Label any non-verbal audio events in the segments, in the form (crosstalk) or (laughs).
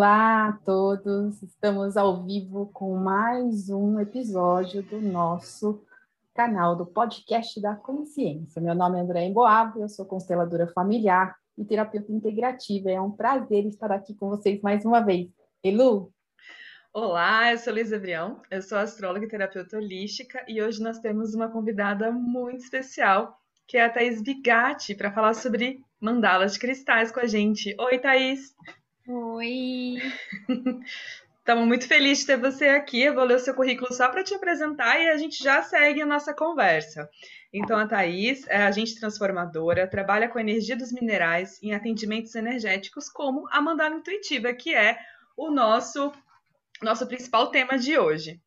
Olá a todos, estamos ao vivo com mais um episódio do nosso canal do podcast da consciência. Meu nome é André Emboabo, eu sou consteladora familiar e terapeuta integrativa. É um prazer estar aqui com vocês mais uma vez. Elu? Olá, eu sou Luísa Brião, eu sou astróloga e terapeuta holística e hoje nós temos uma convidada muito especial, que é a Thaís Bigatti, para falar sobre mandalas de cristais com a gente. Oi, Thaís! Oi! (laughs) Estamos muito felizes de ter você aqui. Eu vou ler o seu currículo só para te apresentar e a gente já segue a nossa conversa. Então, a Thaís é agente transformadora, trabalha com a energia dos minerais em atendimentos energéticos, como a mandala intuitiva, que é o nosso, nosso principal tema de hoje.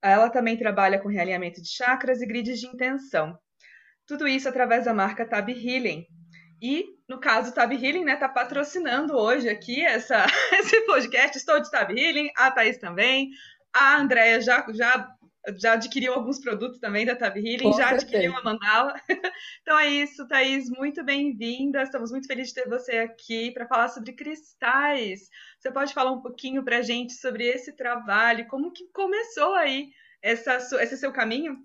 Ela também trabalha com realinhamento de chakras e grids de intenção. Tudo isso através da marca Tab Healing, e, no caso, o Tab Healing, né, tá patrocinando hoje aqui essa, (laughs) esse podcast. Estou de Tab Healing, a Thaís também. A Andrea já, já, já adquiriu alguns produtos também da Tab Healing, Com já certeza. adquiriu a mandala. (laughs) Então é isso, Thaís, muito bem-vinda. Estamos muito felizes de ter você aqui para falar sobre cristais. Você pode falar um pouquinho para a gente sobre esse trabalho, como que começou aí essa, esse seu caminho?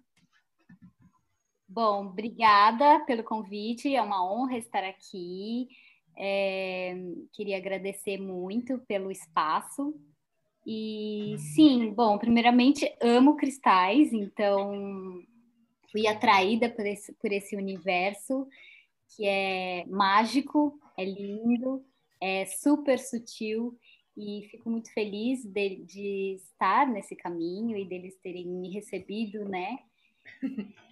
Bom, obrigada pelo convite, é uma honra estar aqui. É, queria agradecer muito pelo espaço. E sim, bom, primeiramente amo cristais, então fui atraída por esse, por esse universo que é mágico, é lindo, é super sutil e fico muito feliz de, de estar nesse caminho e deles terem me recebido, né? (laughs)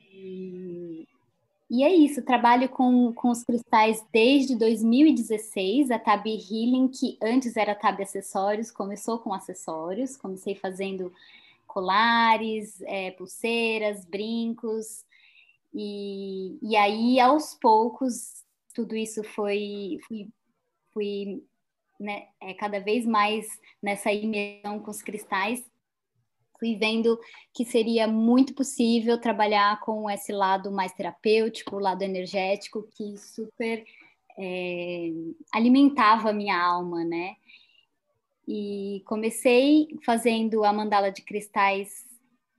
E, é isso, trabalho com, com os cristais desde 2016, a Tab Healing, que antes era Tab Acessórios, começou com acessórios, comecei fazendo colares, é, pulseiras, brincos, e, e aí aos poucos tudo isso foi, fui, fui né, é, cada vez mais nessa imersão com os cristais fui vendo que seria muito possível trabalhar com esse lado mais terapêutico, o lado energético, que super é, alimentava a minha alma, né? E comecei fazendo a mandala de cristais,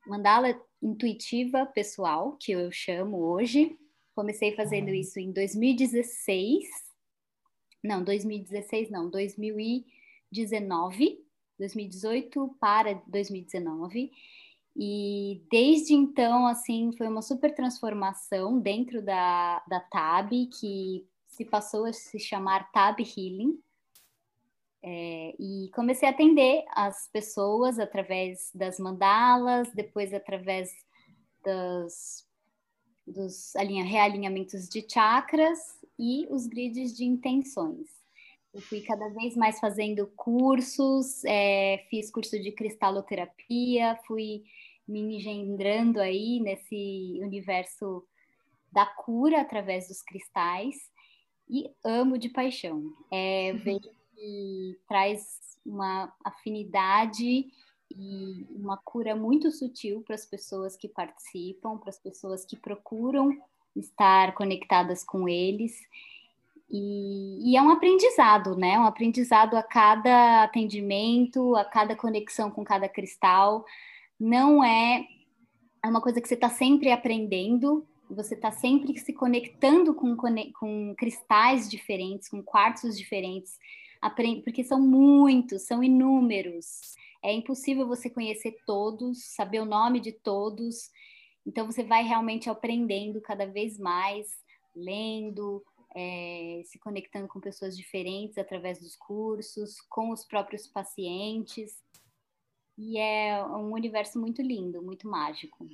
mandala intuitiva pessoal, que eu chamo hoje. Comecei fazendo isso em 2016. Não, 2016 não, 2019 2018 para 2019. E desde então, assim, foi uma super transformação dentro da, da TAB, que se passou a se chamar TAB Healing. É, e comecei a atender as pessoas através das mandalas, depois através das, dos realinhamentos de chakras e os grids de intenções. Eu fui cada vez mais fazendo cursos, é, fiz curso de cristaloterapia, fui me engendrando aí nesse universo da cura através dos cristais e amo de paixão. É, vejo que traz uma afinidade e uma cura muito sutil para as pessoas que participam, para as pessoas que procuram estar conectadas com eles. E, e, é um aprendizado, né? Um aprendizado a cada atendimento, a cada conexão com cada cristal. Não é, é uma coisa que você está sempre aprendendo, você está sempre se conectando com, com cristais diferentes, com quartos diferentes, porque são muitos, são inúmeros. É impossível você conhecer todos, saber o nome de todos. Então você vai realmente aprendendo cada vez mais, lendo, é, se conectando com pessoas diferentes através dos cursos, com os próprios pacientes. E é um universo muito lindo, muito mágico.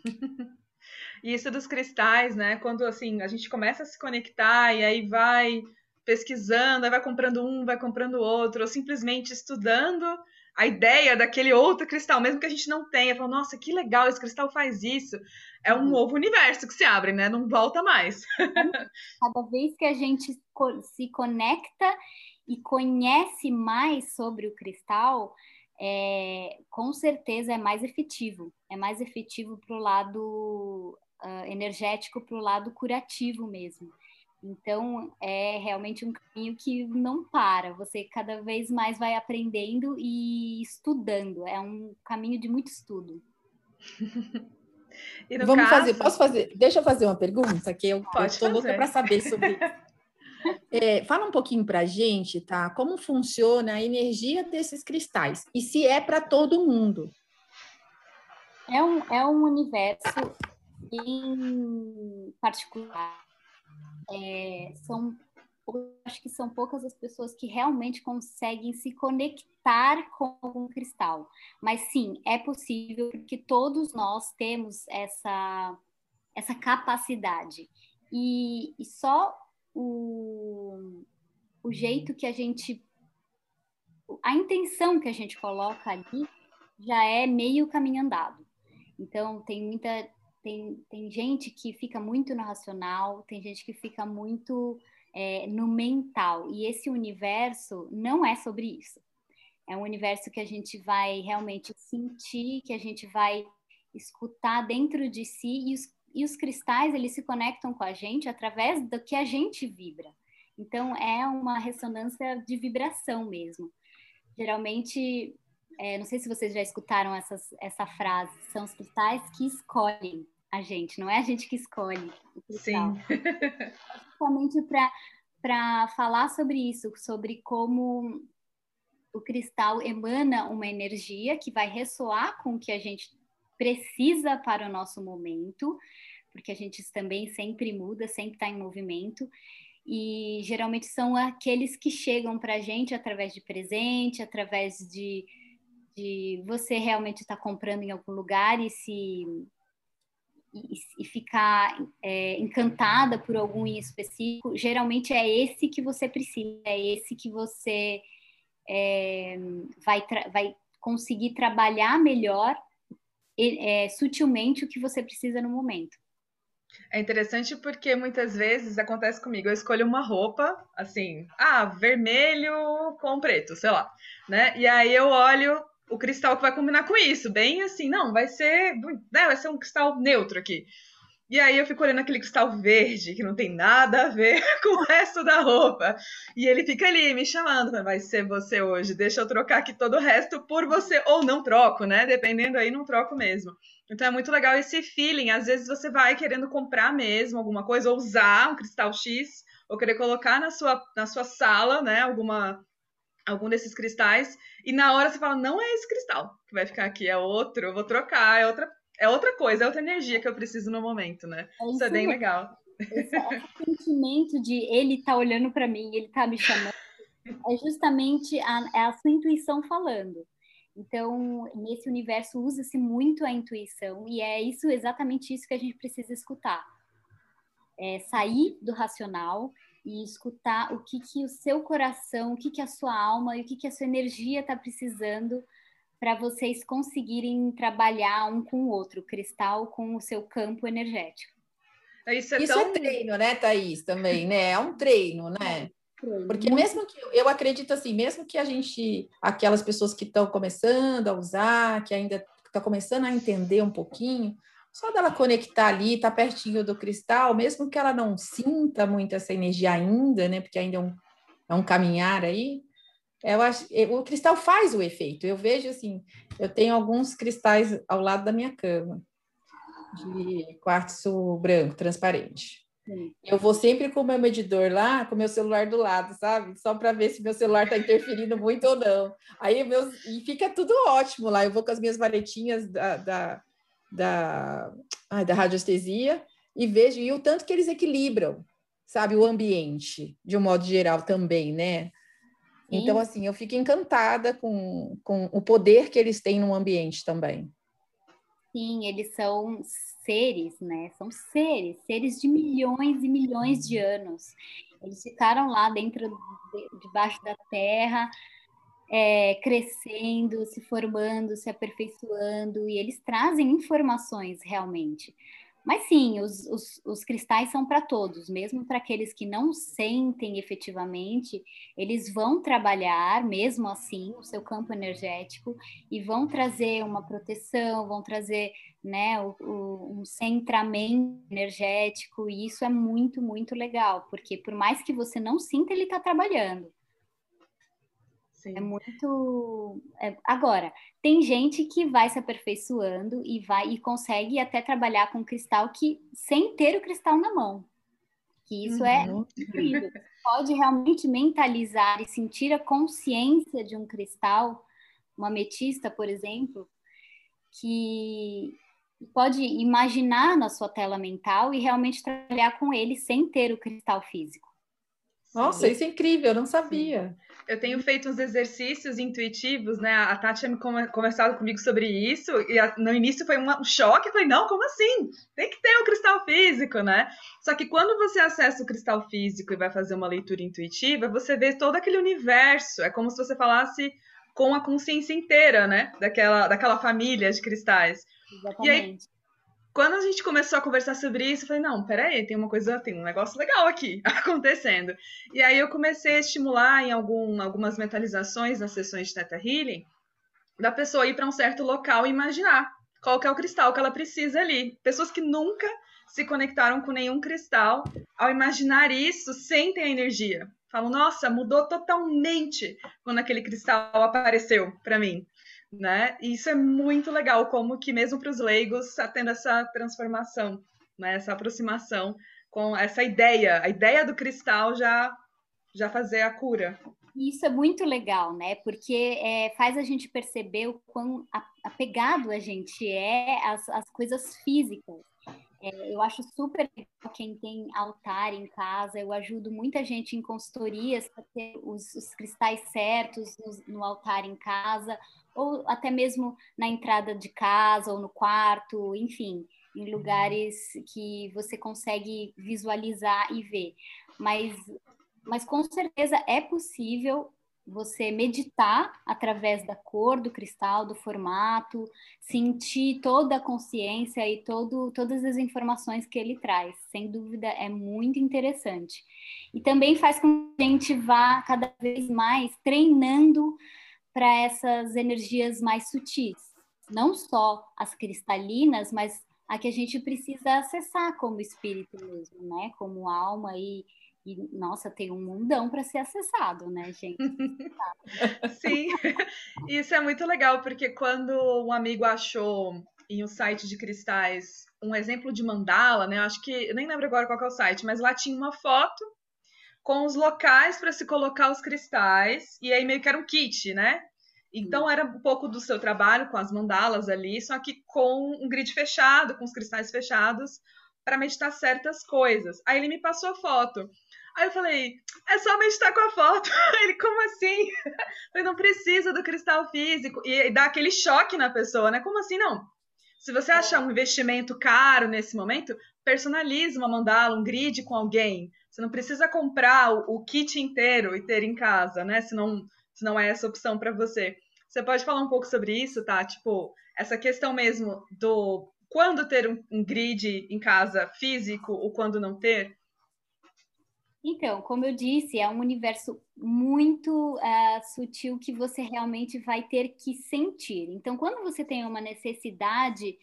e (laughs) isso dos cristais, né? Quando assim a gente começa a se conectar e aí vai pesquisando, aí vai comprando um, vai comprando outro, ou simplesmente estudando a ideia daquele outro cristal, mesmo que a gente não tenha, fala, nossa, que legal, esse cristal faz isso. É um novo universo que se abre, né? Não volta mais. (laughs) Cada vez que a gente se conecta e conhece mais sobre o cristal, é, com certeza é mais efetivo. É mais efetivo para o lado uh, energético, para o lado curativo mesmo. Então, é realmente um caminho que não para, você cada vez mais vai aprendendo e estudando, é um caminho de muito estudo. (laughs) Vamos caso... fazer, posso fazer? Deixa eu fazer uma pergunta, que eu estou louca para saber sobre isso. (laughs) É, fala um pouquinho para a gente, tá? Como funciona a energia desses cristais e se é para todo mundo? É um, é um universo em particular. É, são, acho que são poucas as pessoas que realmente conseguem se conectar com um cristal. Mas sim, é possível porque todos nós temos essa, essa capacidade. E, e só o, o jeito que a gente. A intenção que a gente coloca ali já é meio caminho andado. Então, tem muita. Tem, tem gente que fica muito no racional, tem gente que fica muito é, no mental. E esse universo não é sobre isso. É um universo que a gente vai realmente sentir, que a gente vai escutar dentro de si e os e os cristais eles se conectam com a gente através do que a gente vibra. Então é uma ressonância de vibração mesmo. Geralmente, é, não sei se vocês já escutaram essas, essa frase, são os cristais que escolhem a gente, não é a gente que escolhe o cristal. Sim. (laughs) Justamente para falar sobre isso, sobre como o cristal emana uma energia que vai ressoar com o que a gente precisa para o nosso momento, porque a gente também sempre muda, sempre está em movimento. E geralmente são aqueles que chegam para a gente através de presente, através de, de você realmente estar tá comprando em algum lugar e se e, ficar é, encantada por algum em específico, geralmente é esse que você precisa, é esse que você é, vai, vai conseguir trabalhar melhor é, sutilmente o que você precisa no momento. É interessante porque muitas vezes acontece comigo, eu escolho uma roupa, assim, ah, vermelho com preto, sei lá, né? E aí eu olho o cristal que vai combinar com isso, bem assim, não, vai ser, né, vai ser um cristal neutro aqui. E aí eu fico olhando aquele cristal verde, que não tem nada a ver (laughs) com o resto da roupa. E ele fica ali me chamando, vai ser você hoje, deixa eu trocar aqui todo o resto por você, ou não troco, né? Dependendo aí, não troco mesmo. Então é muito legal esse feeling. Às vezes você vai querendo comprar mesmo alguma coisa, ou usar um cristal X, ou querer colocar na sua, na sua sala, né? Alguma, algum desses cristais, e na hora você fala, não é esse cristal que vai ficar aqui, é outro, eu vou trocar, é outra é outra coisa, é outra energia que eu preciso no momento, né? É isso, isso é bem legal. Esse, esse sentimento de ele tá olhando para mim, ele tá me chamando, é justamente a, é a sua intuição falando. Então, nesse universo usa-se muito a intuição e é isso exatamente isso que a gente precisa escutar. É sair do racional e escutar o que que o seu coração, o que que a sua alma e o que que a sua energia está precisando para vocês conseguirem trabalhar um com o outro, cristal com o seu campo energético. Isso é, Isso tão... é treino, né, Thaís, também, né? É um treino, (laughs) né? Porque mesmo que eu acredito assim, mesmo que a gente, aquelas pessoas que estão começando a usar, que ainda está começando a entender um pouquinho, só dela conectar ali, tá pertinho do cristal, mesmo que ela não sinta muito essa energia ainda, né? Porque ainda é um, é um caminhar aí, eu acho, o cristal faz o efeito. Eu vejo assim, eu tenho alguns cristais ao lado da minha cama, de quartzo branco, transparente. Eu vou sempre com o meu medidor lá, com o meu celular do lado, sabe? Só para ver se meu celular está interferindo muito ou não. Aí meus, e fica tudo ótimo lá. Eu vou com as minhas varetinhas da, da, da, ai, da radiestesia e vejo e o tanto que eles equilibram, sabe, o ambiente, de um modo geral também, né? Então, assim, eu fico encantada com, com o poder que eles têm no ambiente também. Sim, eles são seres, né? São seres, seres de milhões e milhões de anos. Eles ficaram lá dentro, de, debaixo da terra, é, crescendo, se formando, se aperfeiçoando, e eles trazem informações realmente. Mas sim, os, os, os cristais são para todos, mesmo para aqueles que não sentem efetivamente, eles vão trabalhar mesmo assim o seu campo energético e vão trazer uma proteção, vão trazer né, o, o, um centramento energético, e isso é muito, muito legal, porque por mais que você não sinta, ele está trabalhando. Sim. É muito. É... Agora, tem gente que vai se aperfeiçoando e vai e consegue até trabalhar com cristal que sem ter o cristal na mão. Que isso é uhum. é incrível. Pode realmente mentalizar e sentir a consciência de um cristal, uma ametista, por exemplo, que pode imaginar na sua tela mental e realmente trabalhar com ele sem ter o cristal físico. Nossa, isso é incrível, eu não sabia. Eu tenho feito uns exercícios intuitivos, né? A Tati tinha conversado comigo sobre isso, e no início foi um choque. Eu falei, não, como assim? Tem que ter o cristal físico, né? Só que quando você acessa o cristal físico e vai fazer uma leitura intuitiva, você vê todo aquele universo. É como se você falasse com a consciência inteira, né? Daquela, daquela família de cristais. Exatamente. E aí, quando a gente começou a conversar sobre isso, eu falei, não, peraí, tem uma coisa, tem um negócio legal aqui (laughs) acontecendo. E aí eu comecei a estimular em algum, algumas mentalizações nas sessões de Theta Healing, da pessoa ir para um certo local e imaginar qual que é o cristal que ela precisa ali. Pessoas que nunca se conectaram com nenhum cristal, ao imaginar isso, sentem a energia. Falam, nossa, mudou totalmente quando aquele cristal apareceu para mim né? E isso é muito legal, como que mesmo para os leigos está tendo essa transformação, né? Essa aproximação com essa ideia, a ideia do cristal já já fazer a cura. Isso é muito legal, né? Porque é, faz a gente perceber o quão apegado a gente é às, às coisas físicas. É, eu acho super legal quem tem altar em casa. Eu ajudo muita gente em consultorias para ter os, os cristais certos no, no, altar em casa, ou até mesmo na entrada de casa ou no quarto, enfim, em lugares que você consegue visualizar e ver. Mas, mas com certeza é possível você meditar através da cor do cristal, do formato, sentir toda a consciência e todo, todas as informações que ele traz. Sem dúvida, é muito interessante. E também faz com que a gente vá cada vez mais treinando para essas energias mais sutis. Não só as cristalinas, mas a que a gente precisa acessar como espírito mesmo, né? Como alma e e, nossa, tem um mundão para ser acessado, né, gente? (laughs) Sim, isso é muito legal, porque quando um amigo achou em um site de cristais um exemplo de mandala, né? Acho que, eu nem lembro agora qual é o site, mas lá tinha uma foto com os locais para se colocar os cristais, e aí meio que era um kit, né? Então era um pouco do seu trabalho com as mandalas ali, só que com um grid fechado, com os cristais fechados, para meditar certas coisas. Aí ele me passou a foto. Aí eu falei, é só meditar com a foto. (laughs) Ele, como assim? (laughs) Ele não precisa do cristal físico. E, dá aquele choque na pessoa, né? Como assim não? Se você achar um investimento caro nesse momento, personalize uma mandala, um grid com alguém. Você não precisa comprar o, kit inteiro e ter em casa, né? Se não, se não é essa opção para você. Você pode falar um pouco sobre isso, tá? Tipo, essa questão mesmo do quando ter um grid em casa físico ou quando não ter? Então, como eu disse, é um universo muito uh, sutil que você realmente vai ter que sentir. Então, quando você tem uma necessidade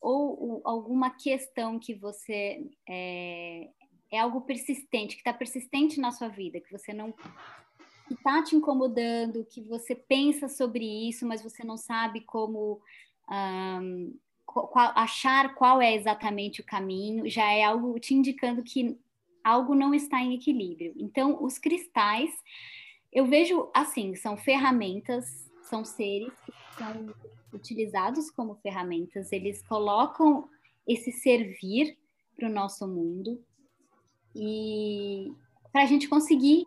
ou, ou alguma questão que você é, é algo persistente, que está persistente na sua vida, que você não está te incomodando, que você pensa sobre isso, mas você não sabe como um, qual, achar qual é exatamente o caminho, já é algo te indicando que algo não está em equilíbrio. Então, os cristais, eu vejo assim, são ferramentas, são seres que são utilizados como ferramentas, eles colocam esse servir para o nosso mundo e para a gente conseguir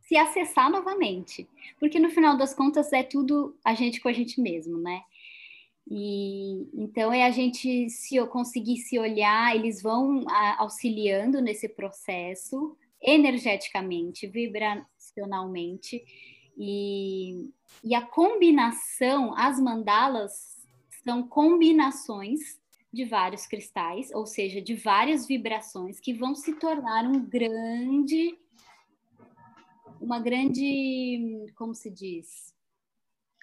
se acessar novamente, porque no final das contas é tudo a gente com a gente mesmo, né? E então é a gente se eu conseguir se olhar, eles vão a, auxiliando nesse processo energeticamente, vibracionalmente e, e a combinação, as mandalas são combinações de vários cristais, ou seja, de várias vibrações que vão se tornar um grande uma grande, como se diz?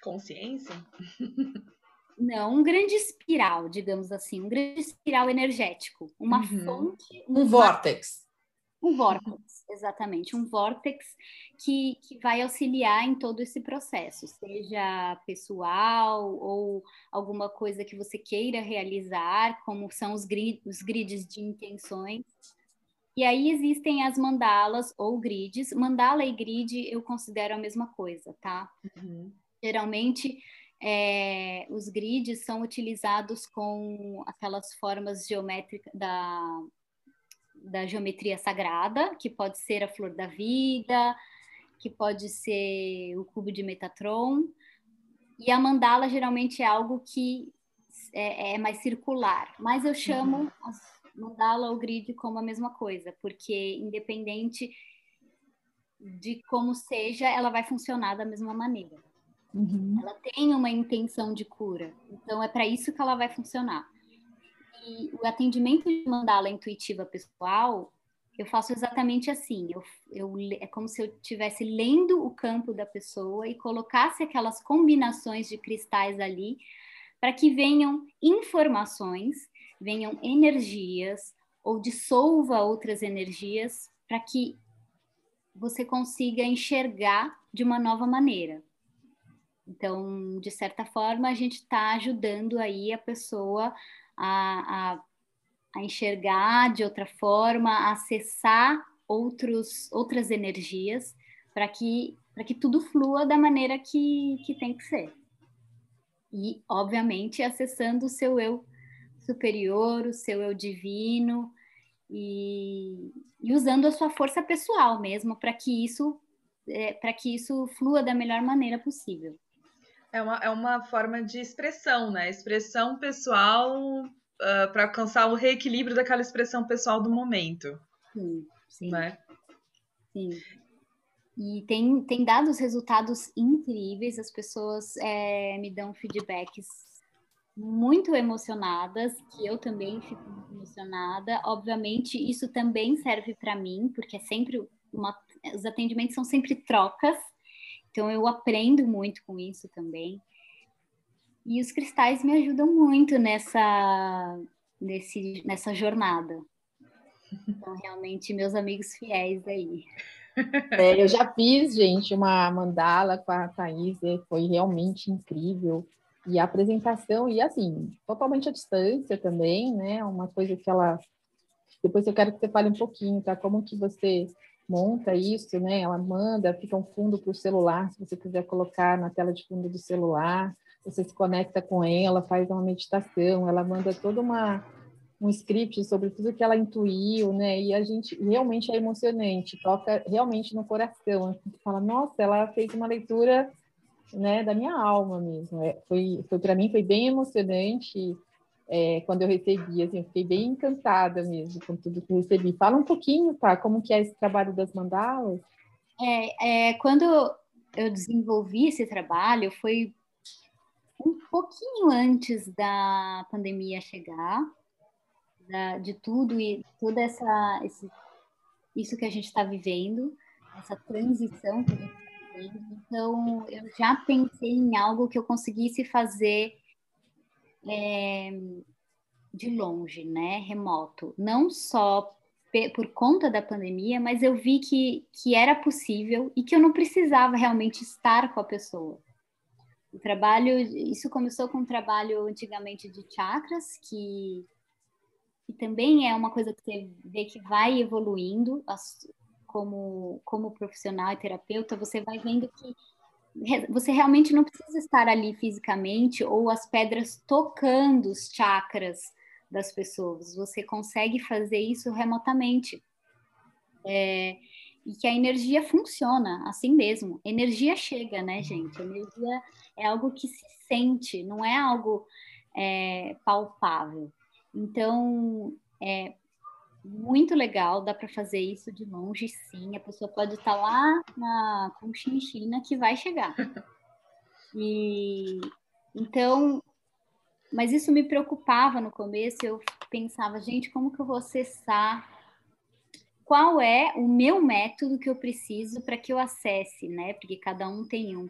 Consciência? (laughs) Não, um grande espiral, digamos assim, um grande espiral energético, uma uhum. fonte. Um vórtex. Um vórtex, exatamente, um vórtex que, que vai auxiliar em todo esse processo, seja pessoal ou alguma coisa que você queira realizar, como são os, grid, os grids de intenções. E aí existem as mandalas ou grids. Mandala e grid eu considero a mesma coisa, tá? Uhum. Geralmente é, os grids são utilizados com aquelas formas geométricas da, da geometria sagrada, que pode ser a flor da vida, que pode ser o cubo de Metatron. E a mandala geralmente é algo que é, é mais circular, mas eu chamo uhum. a mandala ou grid como a mesma coisa, porque independente de como seja, ela vai funcionar da mesma maneira. Uhum. Ela tem uma intenção de cura, então é para isso que ela vai funcionar. E o atendimento de mandala intuitiva pessoal, eu faço exatamente assim. Eu, eu, é como se eu estivesse lendo o campo da pessoa e colocasse aquelas combinações de cristais ali para que venham informações, venham energias ou dissolva outras energias para que você consiga enxergar de uma nova maneira. Então, de certa forma, a gente está ajudando aí a pessoa a, a, a, enxergar de outra forma, a acessar outros, outras energias para que, que tudo flua da maneira que, que tem que ser. E, obviamente, acessando o seu eu superior, o seu eu divino e, e usando a sua força pessoal mesmo para que isso é, para que isso flua da melhor maneira possível. É uma, é uma forma de expressão, né? Expressão pessoal uh, ah, para alcançar o reequilíbrio daquela expressão pessoal do momento. Sim, sim. Né? Sim. E tem, tem dado os resultados incríveis, as pessoas é, me dão feedbacks muito emocionadas, que eu também fico muito emocionada. Obviamente, isso também serve para mim, porque é sempre uma, os atendimentos são sempre trocas, então eu aprendo muito com isso também. E os cristais me ajudam muito nessa, nesse, nessa jornada. Então, realmente, meus amigos fiéis aí. É, eu já fiz, gente, uma mandala com a Thaís, foi realmente incrível. E a apresentação, e assim, totalmente à distância também, né? Uma coisa que ela. Depois eu quero que você fale um pouquinho, tá? Como que você monta isso, né? Ela manda, fica um fundo para o celular, se você quiser colocar na tela de fundo do celular, você se conecta com ela, faz uma meditação, ela manda toda uma um script sobre tudo que ela intuiu, né? E a gente realmente é emocionante, toca realmente no coração. A gente fala, nossa, ela fez uma leitura, né, da minha alma mesmo. É, foi, foi para mim foi bem emocionante é, quando eu recebi, assim, eu fiquei bem encantada mesmo com tudo que recebi. Fala um pouquinho, tá? Como que é esse trabalho das mandalas? É, é, quando eu desenvolvi esse trabalho, foi um pouquinho antes da pandemia chegar, da, de tudo e toda essa esse, isso que a gente está vivendo, essa transição que a gente está vivendo. Então, eu já pensei em algo que eu conseguisse fazer é, de longe, né, remoto, não só por conta da pandemia, mas eu vi que, que era possível e que eu não precisava realmente estar com a pessoa. O trabalho, isso começou com um trabalho antigamente de chakras, que, que também é uma coisa que você vê que vai evoluindo como, como profissional e terapeuta, você vai vendo que você realmente não precisa estar ali fisicamente ou as pedras tocando os chakras das pessoas. Você consegue fazer isso remotamente. É, e que a energia funciona assim mesmo. Energia chega, né, gente? Energia é algo que se sente, não é algo é, palpável. Então, é, muito legal, dá para fazer isso de longe, sim. A pessoa pode estar lá na Conchinchina que vai chegar. (laughs) E então, mas isso me preocupava no começo. Eu pensava, gente, como que eu vou acessar? Qual é o meu método que eu preciso para que eu acesse, né? Porque cada um tem um.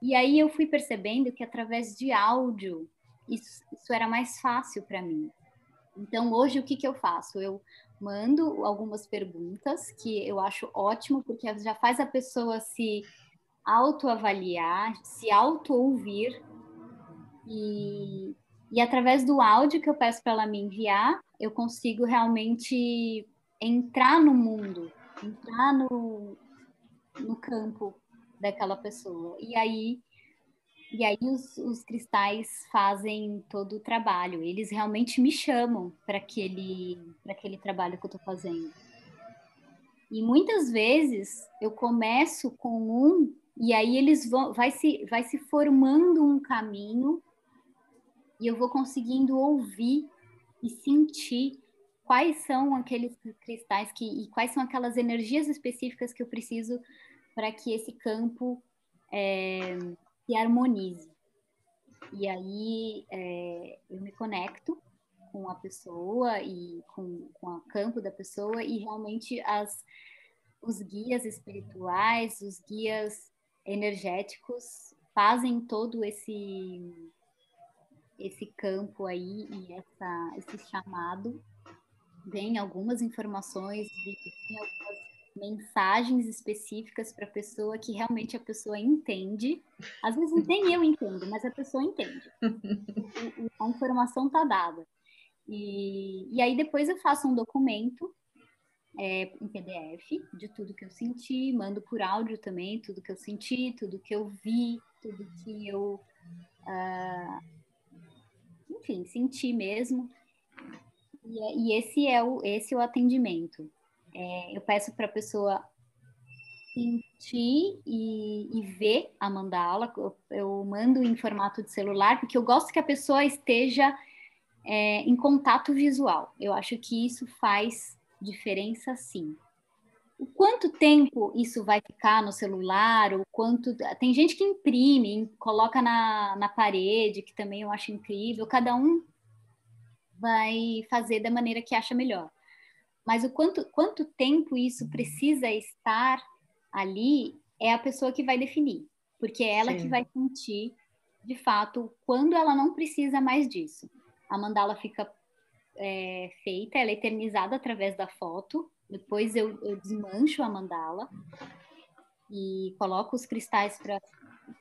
E aí eu fui percebendo que através de áudio isso, isso era mais fácil para mim. Então, hoje, o que, que eu faço? Eu mando algumas perguntas que eu acho ótimo, porque já faz a pessoa se autoavaliar, se auto-ouvir. E, e através do áudio que eu peço para ela me enviar, eu consigo realmente entrar no mundo, entrar no, no campo daquela pessoa. E aí e aí os, os cristais fazem todo o trabalho. Eles realmente me chamam para aquele, aquele trabalho que eu estou fazendo. E muitas vezes eu começo com um e aí eles vão, vai se, vai se formando um caminho e eu vou conseguindo ouvir e sentir quais são aqueles cristais que e quais são aquelas energias específicas que eu preciso para que esse campo é, se harmonize. E aí é, eu me conecto com a pessoa e com, com o campo da pessoa e realmente as, os guias espirituais, os guias energéticos fazem todo esse esse campo aí e essa, esse chamado. Vem algumas informações, vem algumas mensagens específicas para a pessoa que realmente a pessoa entende. Às vezes nem (laughs) eu entendo, mas a pessoa entende. (laughs) a informação está dada. E, e aí depois eu faço um documento é, em PDF de tudo que eu senti, mando por áudio também tudo que eu senti, tudo que eu vi, tudo que eu, uh, enfim, senti mesmo. E, é, e, esse é o esse é o atendimento. É, eu peço para a pessoa sentir e, e, ver a mandala. Eu, eu, mando em formato de celular, porque eu gosto que a pessoa esteja é, em contato visual. Eu acho que isso faz diferença, sim. O quanto tempo isso vai ficar no celular, ou quanto. Tem gente que imprime, coloca na, na parede, que também eu acho incrível. Cada um vai fazer da maneira que acha melhor. Mas o quanto, quanto tempo isso precisa estar ali é a pessoa que vai definir, porque é ela Sim. que vai sentir, de fato, quando ela não precisa mais disso. A mandala fica é, feita, ela é eternizada através da foto, depois eu, eu desmancho a mandala e coloco os cristais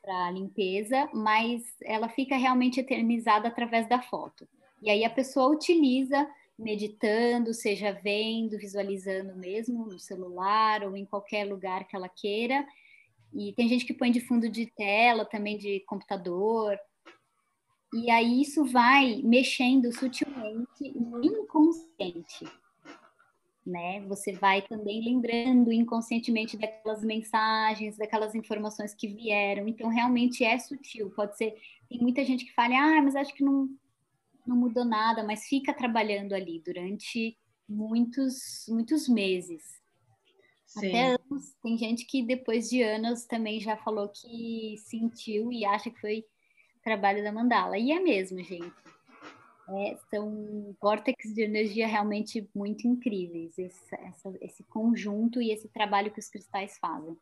para limpeza, mas ela fica realmente eternizada através da foto. E aí a pessoa utiliza meditando, seja vendo, visualizando mesmo no celular ou em qualquer lugar que ela queira. E tem gente que põe de fundo de tela, também de computador. E aí isso vai mexendo sutilmente no inconsciente. Né? Você vai também lembrando inconscientemente daquelas mensagens, daquelas informações que vieram. Então, realmente é sutil. Pode ser. Tem muita gente que fala, ah, mas acho que não, não mudou nada, mas fica trabalhando ali durante muitos, muitos meses. Sim. Até anos. Tem gente que depois de anos também já falou que sentiu e acha que foi trabalho da mandala. E é mesmo, gente. É, são vórtices de energia realmente muito incríveis, esse, essa, esse conjunto e esse trabalho que os cristais fazem.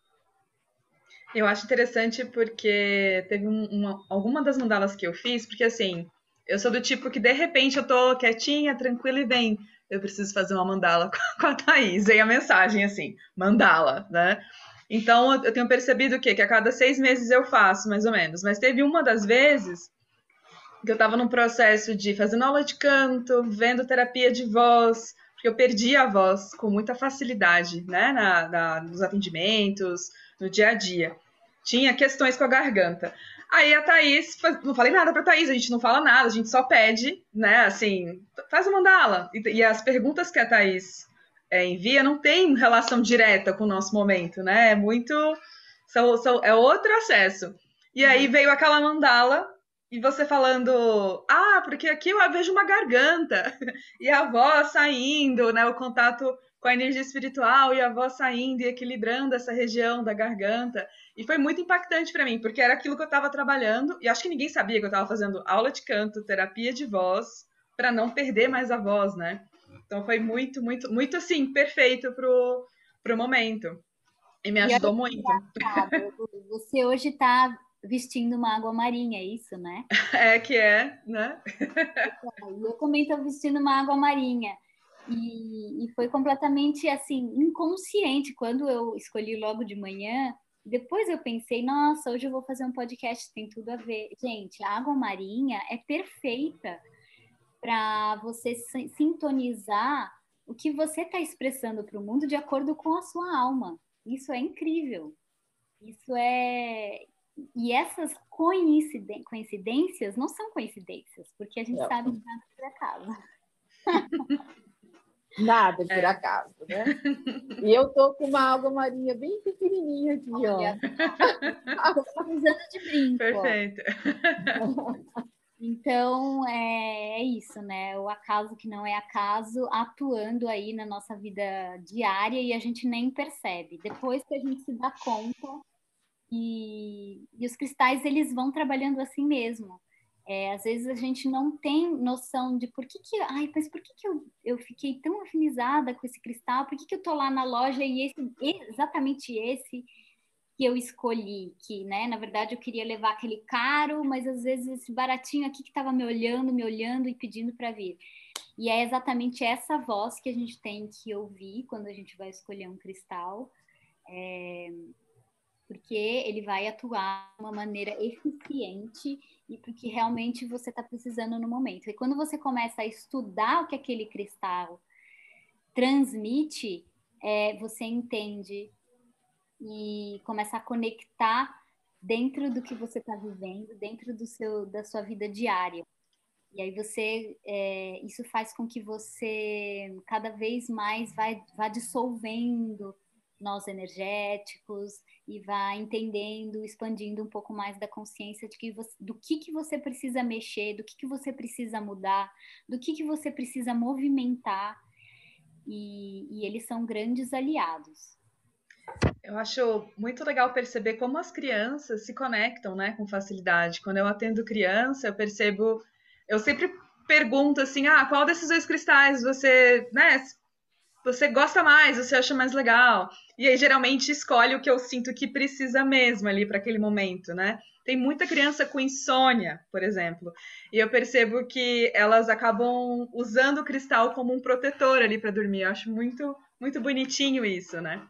Eu acho interessante porque teve um, uma, alguma das mandalas que eu fiz, porque assim, eu sou do tipo que de repente eu tô quietinha, tranquila e bem. Eu preciso fazer uma mandala (laughs) com a Thaís. E a mensagem assim, mandala, né? Então eu tenho percebido o quê? Que a cada seis meses eu faço, mais ou menos. Mas teve uma das vezes que eu estava num processo de fazendo aula de canto, vendo terapia de voz, porque eu perdi a voz com muita facilidade, né? Na, na, nos atendimentos, no dia a dia. Tinha questões com a garganta. Aí a Thaís, não falei nada pra Thaís, a gente não fala nada, a gente só pede, né, assim, faz a mandala. E, e as perguntas que a Thaís é, envia não tem relação direta com o nosso momento, né? É muito. São, são, é outro acesso. E aí uhum. veio aquela mandala e você falando, ah, porque aqui eu vejo uma garganta (laughs) e a voz saindo, né? O contato com a energia espiritual e a voz saindo e equilibrando essa região da garganta. E foi muito impactante para mim, porque era aquilo que eu estava trabalhando, e acho que ninguém sabia que eu estava fazendo aula de canto, terapia de voz, para não perder mais a voz, né? Então foi muito, muito, muito assim, perfeito pro, pro momento. E me ajudou e muito. (laughs) Você hoje está vestindo uma água marinha, é isso, né? (laughs) É que é, né? eu também estou vestindo uma água marinha. E, e, foi completamente assim inconsciente quando eu escolhi logo de manhã. Depois eu pensei, nossa, hoje eu vou fazer um podcast, tem tudo a ver. Gente, a água marinha é perfeita para você sintonizar o que você está expressando para o mundo de acordo com a sua alma. Isso é incrível. Isso é. E essas coincidências não são coincidências, porque a gente não. sabe que nada é por acaso. (laughs) Nada por é. acaso, né? E eu tô com uma água marinha bem pequenininha aqui, Olha, ó. usando de brinco. Perfeito. (laughs) Então, é, é, isso, né? O acaso que não é acaso atuando aí na nossa vida diária e a gente nem percebe. Depois que a gente se dá conta, e, e os cristais, eles vão trabalhando assim mesmo. É, às vezes a gente não tem noção de por que que, ai, mas por que que eu, eu fiquei tão afinizada com esse cristal? Por que que eu tô lá na loja e esse, exatamente esse que eu escolhi, que, né, na verdade eu queria levar aquele caro, mas às vezes esse baratinho aqui que estava me olhando, me olhando e pedindo para vir. E é exatamente essa voz que a gente tem que ouvir quando a gente vai escolher um cristal. É, porque ele vai atuar de uma maneira eficiente e porque realmente você está precisando no momento. E quando você começa a estudar o que aquele cristal transmite, é, você entende e começa a conectar dentro do que você está vivendo, dentro do seu, da sua vida diária. E aí você, é, isso faz com que você cada vez mais vai, vá dissolvendo nós energéticos e vá entendendo, expandindo um pouco mais da consciência de que você, do que, que você precisa mexer, do que, que você precisa mudar, do que, que você precisa movimentar. E, e eles são grandes aliados. Eu acho muito legal perceber como as crianças se conectam, né, com facilidade. Quando eu atendo criança, eu percebo, eu sempre pergunto assim, ah, qual desses dois cristais você, né, você gosta mais, você acha mais legal. E aí geralmente escolhe o que eu sinto que precisa mesmo ali para aquele momento, né? Tem muita criança com insônia, por exemplo, e eu percebo que elas acabam usando o cristal como um protetor ali para dormir. Eu acho muito muito bonitinho isso, né?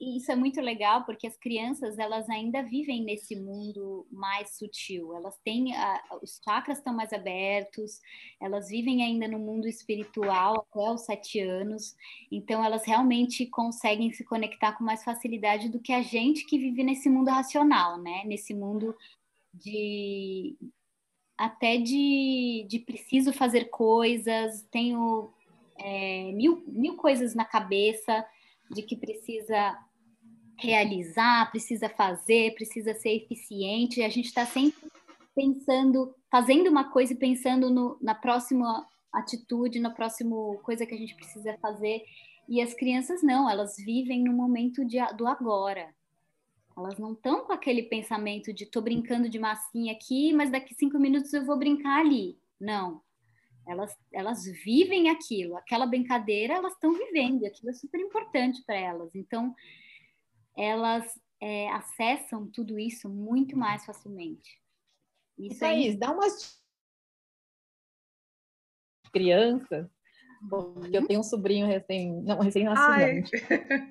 E isso é muito legal porque as crianças elas ainda vivem nesse mundo mais sutil. Elas têm a, os chakras estão mais abertos, elas vivem ainda no mundo espiritual até os sete anos. Então elas realmente conseguem se conectar com mais facilidade do que a gente que vive nesse mundo racional, né? Nesse mundo de até de, de preciso fazer coisas, tenho é, mil, mil coisas na cabeça de que precisa realizar, precisa fazer, precisa ser eficiente. A gente está sempre pensando, fazendo uma coisa e pensando no, na próxima atitude, na próxima coisa que a gente precisa fazer. E as crianças não, elas vivem no momento de, do agora. Elas não estão com aquele pensamento de tô brincando de massinha aqui, mas daqui cinco minutos eu vou brincar ali. Não. Elas, elas vivem aquilo, aquela brincadeira elas estão vivendo, aquilo é super importante para elas. Então, elas é, acessam tudo isso muito mais facilmente. Isso Thaís, é... dá umas crianças, porque eu uhum. tenho um sobrinho recém, não, recém-nascido,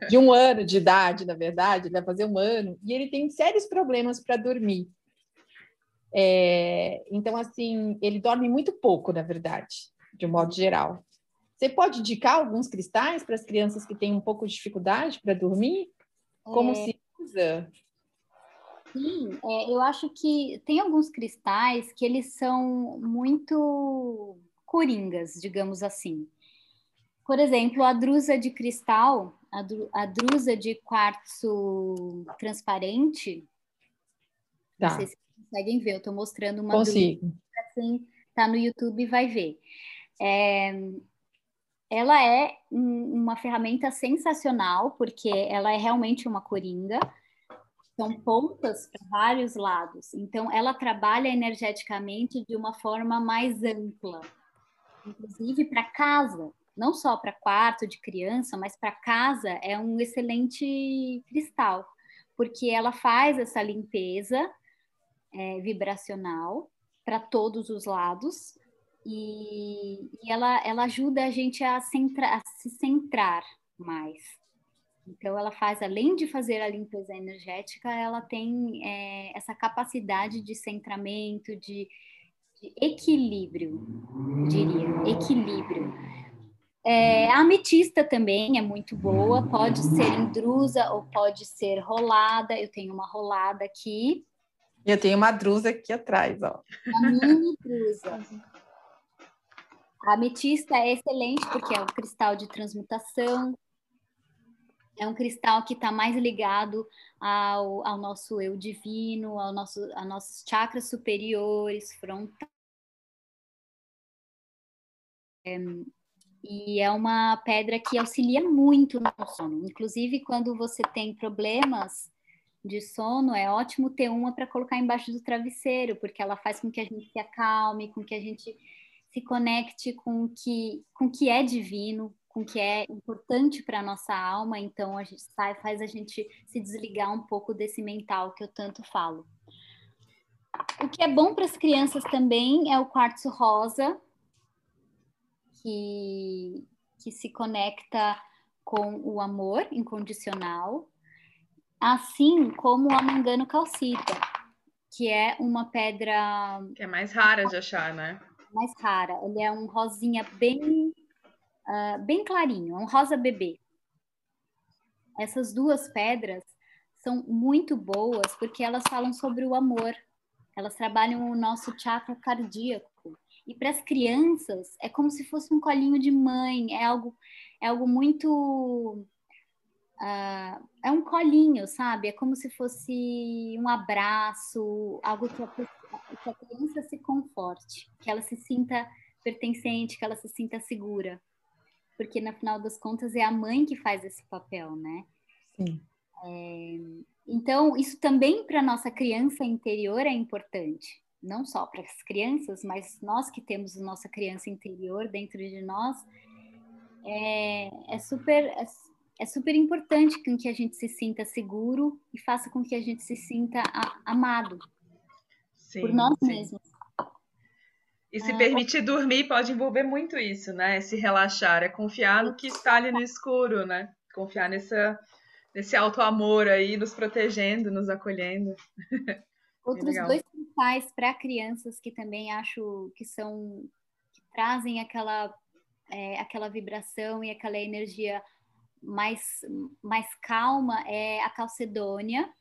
de um ano de idade, na verdade, ele vai fazer um ano, e ele tem sérios problemas para dormir. É, então, assim, ele dorme muito pouco, na verdade, de um modo geral. Você pode indicar alguns cristais para as crianças que têm um pouco de dificuldade para dormir? Como é... se usa? Sim, é, eu acho que tem alguns cristais que eles são muito coringas, digamos assim. Por exemplo, a drusa de cristal, a, dru, a drusa de quartzo transparente, tá. não sei se conseguem ver, eu estou mostrando uma Consigo. assim, tá no YouTube e vai ver. É, ela é uma ferramenta sensacional, porque ela é realmente uma coringa, são pontas para vários lados, então ela trabalha energeticamente de uma forma mais ampla, inclusive para casa, não só para quarto de criança, mas para casa é um excelente cristal, porque ela faz essa limpeza é, vibracional para todos os lados e, e, ela, ela ajuda a gente a, centra, a se centrar mais. Então, ela faz, além de fazer a limpeza energética, ela tem é, essa capacidade de centramento, de, de equilíbrio, diria, equilíbrio. É, a ametista também é muito boa, pode ser indrusa ou pode ser rolada. Eu tenho uma rolada aqui. Eu tenho uma drusa aqui atrás, ó. Uma mini drusa. A ametista é excelente porque é um cristal de transmutação, é um cristal que está mais ligado ao, ao, nosso eu divino, ao nosso, a nossos chakras superiores, frontal. É, e é uma pedra que auxilia muito no sono. Inclusive, quando você tem problemas de sono, é ótimo ter uma para colocar embaixo do travesseiro, porque ela faz com que a gente se acalme, com que a gente se conecte com que, com que é divino, com que é importante para a nossa alma, então a gente sai, faz a gente se desligar um pouco desse mental que eu tanto falo. O que é bom para as crianças também é o quartzo rosa, que, que se conecta com o amor incondicional, assim como o amangano calcita, que é uma pedra. Que é mais rara de achar, né? Mais rara. Ele é um rosinha bem, uh, bem clarinho, um rosa bebê. Essas duas pedras são muito boas porque elas falam sobre o amor. Elas trabalham o nosso chakra cardíaco. E para as crianças é como se fosse um colinho de mãe, é algo, é algo muito. Uh, é um colinho, sabe? É como se fosse um abraço, algo que a, que a criança se conforte, que ela se sinta pertencente, que ela se sinta segura. Porque, no final das contas, é a mãe que faz esse papel, né? Sim. É, então, isso também para nossa criança interior é importante não só para as crianças, mas nós que temos a nossa criança interior dentro de nós, é, é super é, é, super importante com que a gente se sinta seguro e faça com que a gente se sinta a, amado sim, por nós sim. mesmos. E se ah, permitir dormir pode envolver muito isso, né? Se relaxar, é confiar no que está ali no escuro, né? Confiar nessa, nesse alto amor aí, nos protegendo, nos acolhendo. (laughs) Outros dois cristais para crianças que também acho que são que trazem aquela é, aquela vibração e aquela energia mais mais calma é a calcedônia,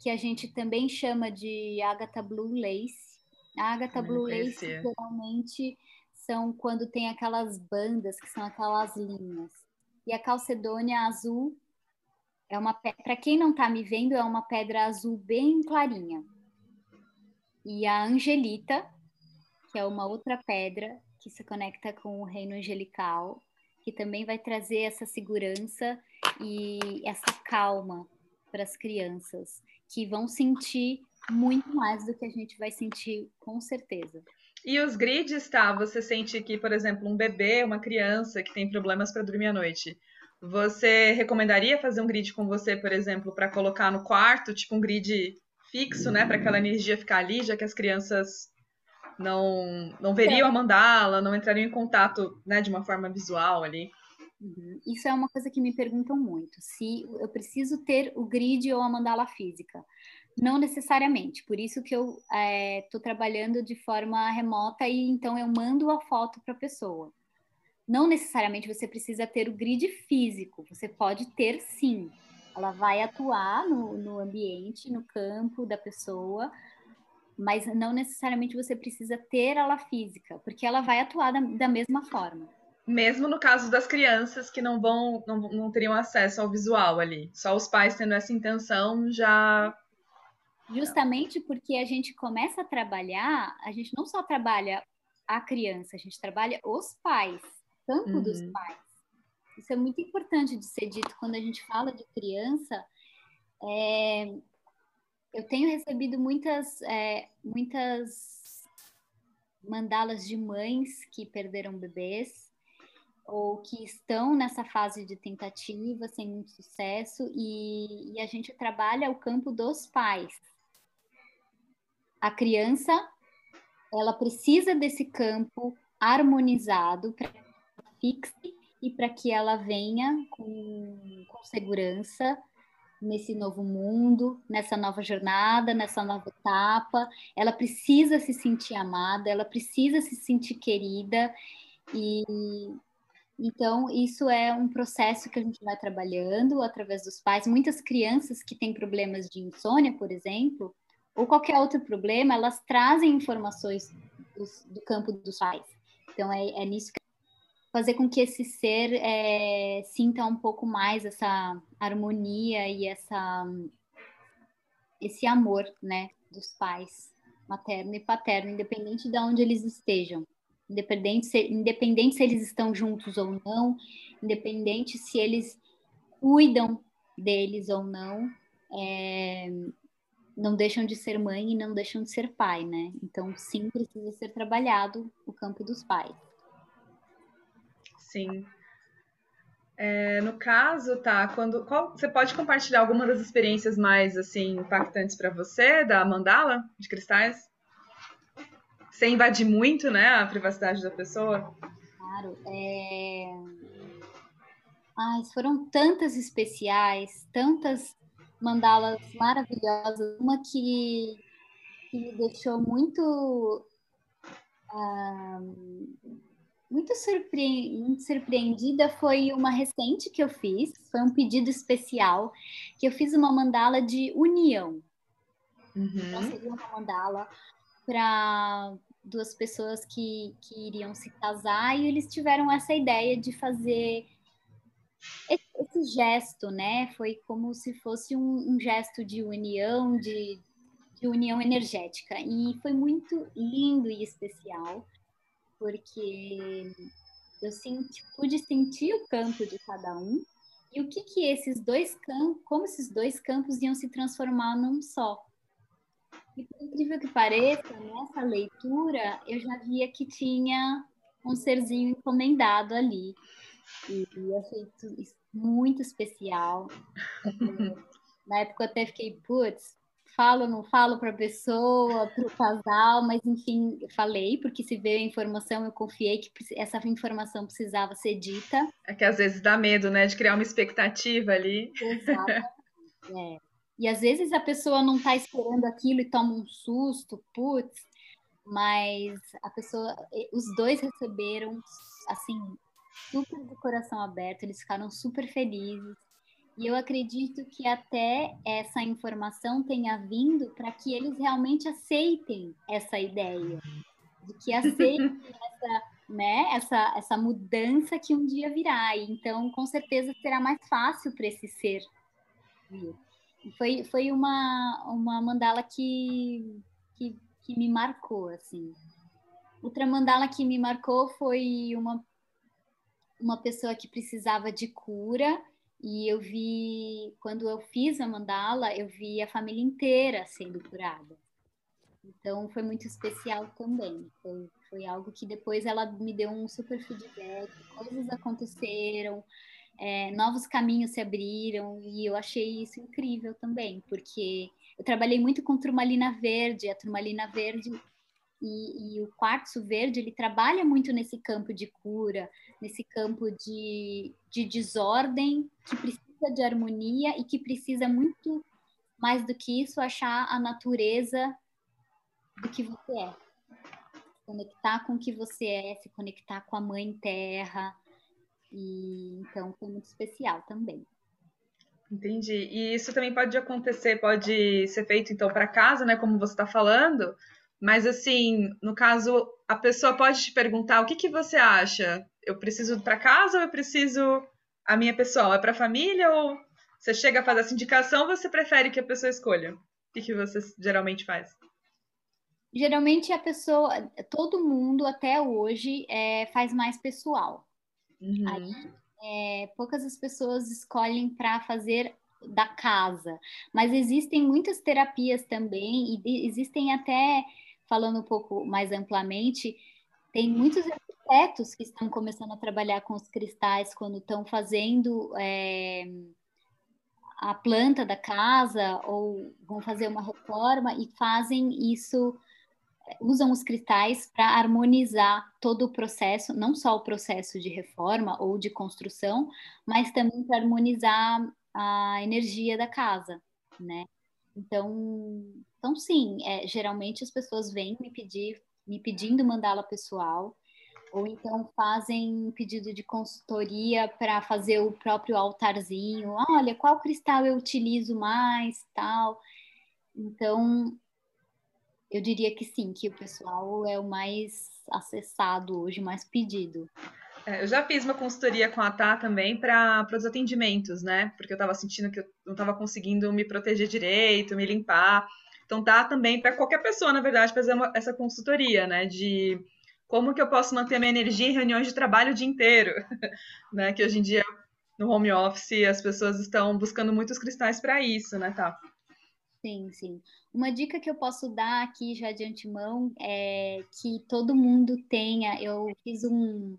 que a gente também chama de Agatha Blue Lace. A Agatha Blue Lace geralmente são quando tem aquelas bandas que são aquelas linhas. E a calcedônia azul é uma para quem não está me vendo é uma pedra azul bem clarinha e a Angelita, que é uma outra pedra que se conecta com o reino angelical, que também vai trazer essa segurança e essa calma para as crianças, que vão sentir muito mais do que a gente vai sentir, com certeza. E os grids, tá? Você sente que, por exemplo, um bebê, uma criança que tem problemas para dormir à noite, você recomendaria fazer um grid com você, por exemplo, para colocar no quarto, tipo um grid fixo, né, para aquela energia ficar ali, já que as crianças não não veriam a mandala, não entrariam em contato, né, de uma forma visual ali. Uhum. Isso é uma coisa que me perguntam muito, se eu preciso ter o grid ou a mandala física. Não necessariamente, por isso que eu estou é, trabalhando de forma remota e então eu mando a foto para a pessoa. Não necessariamente você precisa ter o grid físico, você pode ter sim, ela vai atuar no, no ambiente, no campo da pessoa, mas não necessariamente você precisa ter ela física, porque ela vai atuar da, da mesma forma. Mesmo no caso das crianças que não vão, não, não teriam acesso ao visual ali, só os pais tendo essa intenção já. Justamente porque a gente começa a trabalhar, a gente não só trabalha a criança, a gente trabalha os pais, campo uhum. dos pais. Isso é muito importante de ser dito quando a gente fala de criança. É, eu tenho recebido muitas, é, muitas mandalas de mães que perderam bebês ou que estão nessa fase de tentativa sem muito sucesso e, e a gente trabalha o campo dos pais. a criança ela precisa desse campo harmonizado para fixe e para que ela venha com, com segurança nesse novo mundo, nessa nova jornada, nessa nova etapa. Ela precisa se sentir amada, ela precisa se sentir querida e então isso é um processo que a gente vai trabalhando através dos pais. Muitas crianças que têm problemas de insônia, por exemplo, ou qualquer outro problema, elas trazem informações do campo dos pais. Então é, é nisso que fazer com que esse ser é, sinta um pouco mais essa harmonia e essa esse amor, né, dos pais, materno e paterno, independente de onde eles estejam, independente se, independente se eles estão juntos ou não, independente se eles cuidam deles ou não, é, não deixam de ser mãe e não deixam de ser pai, né? Então, sim, precisa ser trabalhado o campo dos pais. Sim. É, no caso, tá, quando qual, você pode compartilhar alguma das experiências mais assim impactantes para você da mandala de cristais? Sem invadir muito, né, a privacidade da pessoa? Claro. É... Ai, foram tantas especiais, tantas mandalas maravilhosas, uma que, que me deixou muito uh, muito, surpre... muito surpreendida foi uma recente que eu fiz, foi um pedido especial, que eu fiz uma mandala de união. Uhum. Então, seria uma mandala para duas pessoas que, que iriam se casar e eles tiveram essa ideia de fazer esse gesto, né? Foi como se fosse um, um gesto de união, de, de união energética. E foi muito lindo e especial porque eu senti, pude sentir o campo de cada um e o que que esses dois campos, como esses dois campos iam se transformar num só. E por incrível que pareça, nessa leitura eu já via que tinha um serzinho encomendado ali. E eu achei muito especial. (laughs) Na época eu até fiquei, putz, falo, não falo para a pessoa, para o casal, mas enfim, falei, porque se veio a informação, eu confiei que essa informação precisava ser dita. É que às vezes dá medo, né, de criar uma expectativa ali. Exato. (laughs) é. E às vezes a pessoa não está esperando aquilo e toma um susto, putz, mas a pessoa, os dois receberam, assim, super de coração aberto, eles ficaram super felizes. E eu acredito que até essa informação tenha vindo para que eles realmente aceitem essa ideia, de que aceitem (laughs) essa, né, essa, essa mudança que um dia virá. E então, com certeza, será mais fácil para esse ser vir. Foi, foi uma, uma mandala que, que, que me marcou, assim. Outra mandala que me marcou foi uma, uma pessoa que precisava de cura e eu vi, quando eu fiz a mandala, eu vi a família inteira sendo curada. Então foi muito especial também. Foi, foi algo que depois ela me deu um super feedback, coisas aconteceram, é, novos caminhos se abriram e eu achei isso incrível também, porque eu trabalhei muito com turmalina verde, a turmalina verde e, e, o quartzo verde ele trabalha muito nesse campo de cura, nesse campo de, de desordem que precisa de harmonia e que precisa muito mais do que isso achar a natureza do que você é, conectar com o que você é, se conectar com a mãe terra e então foi muito especial também. Entendi. E isso também pode acontecer, pode ser feito então para casa, né? Como você está falando, mas assim, no caso, a pessoa pode te perguntar o que, que você acha? Eu preciso para casa ou eu preciso a minha pessoal? É para família ou você chega a fazer essa indicação ou você prefere que a pessoa escolha? O que, que você geralmente faz? Geralmente a pessoa, todo mundo até hoje é, faz mais pessoal. Uhum. Aí, é, poucas as pessoas escolhem para fazer da casa, mas existem muitas terapias também e existem até falando um pouco mais amplamente, tem muitos arquitetos que estão começando a trabalhar com os cristais quando estão fazendo é, a planta da casa ou vão fazer uma reforma e fazem isso, usam os cristais para harmonizar todo o processo, não só o processo de reforma ou de construção, mas também para harmonizar a energia da casa, né? Então, então sim, é, geralmente as pessoas vêm me pedir, me pedindo mandala pessoal ou então fazem pedido de consultoria para fazer o próprio altarzinho. Olha, qual cristal eu utilizo mais, tal. Então, eu diria que sim, que o pessoal é o mais acessado hoje, mais pedido. É, eu já fiz uma consultoria com a Tá também para os atendimentos, né? Porque eu estava sentindo que eu não estava conseguindo me proteger direito, me limpar. Então tá também para qualquer pessoa, na verdade, fazer uma, essa consultoria, né? De como que eu posso manter a minha energia em reuniões de trabalho o dia inteiro? (laughs) né? Que hoje em dia, no home office, as pessoas estão buscando muitos cristais para isso, né, tá? Sim, sim. Uma dica que eu posso dar aqui já de antemão é que todo mundo tenha. Eu fiz um,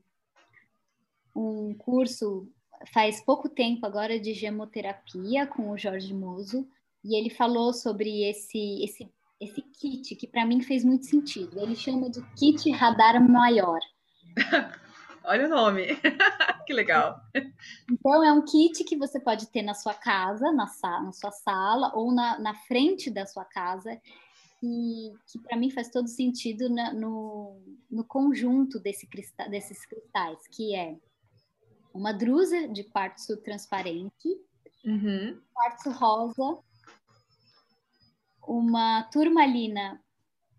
um curso faz pouco tempo agora de gemoterapia com o Jorge Muso e ele falou sobre esse, esse esse kit que para mim fez muito sentido. Ele chama de kit radar maior. (laughs) Olha o nome, (laughs) que legal. Então, é um kit que você pode ter na sua casa, na, na sua sala ou na, na frente da sua casa, e que para mim faz todo sentido na, no, no conjunto desse cristal, desses cristais, que é uma drusa de quartzo transparente, uhum. quartzo rosa, uma turmalina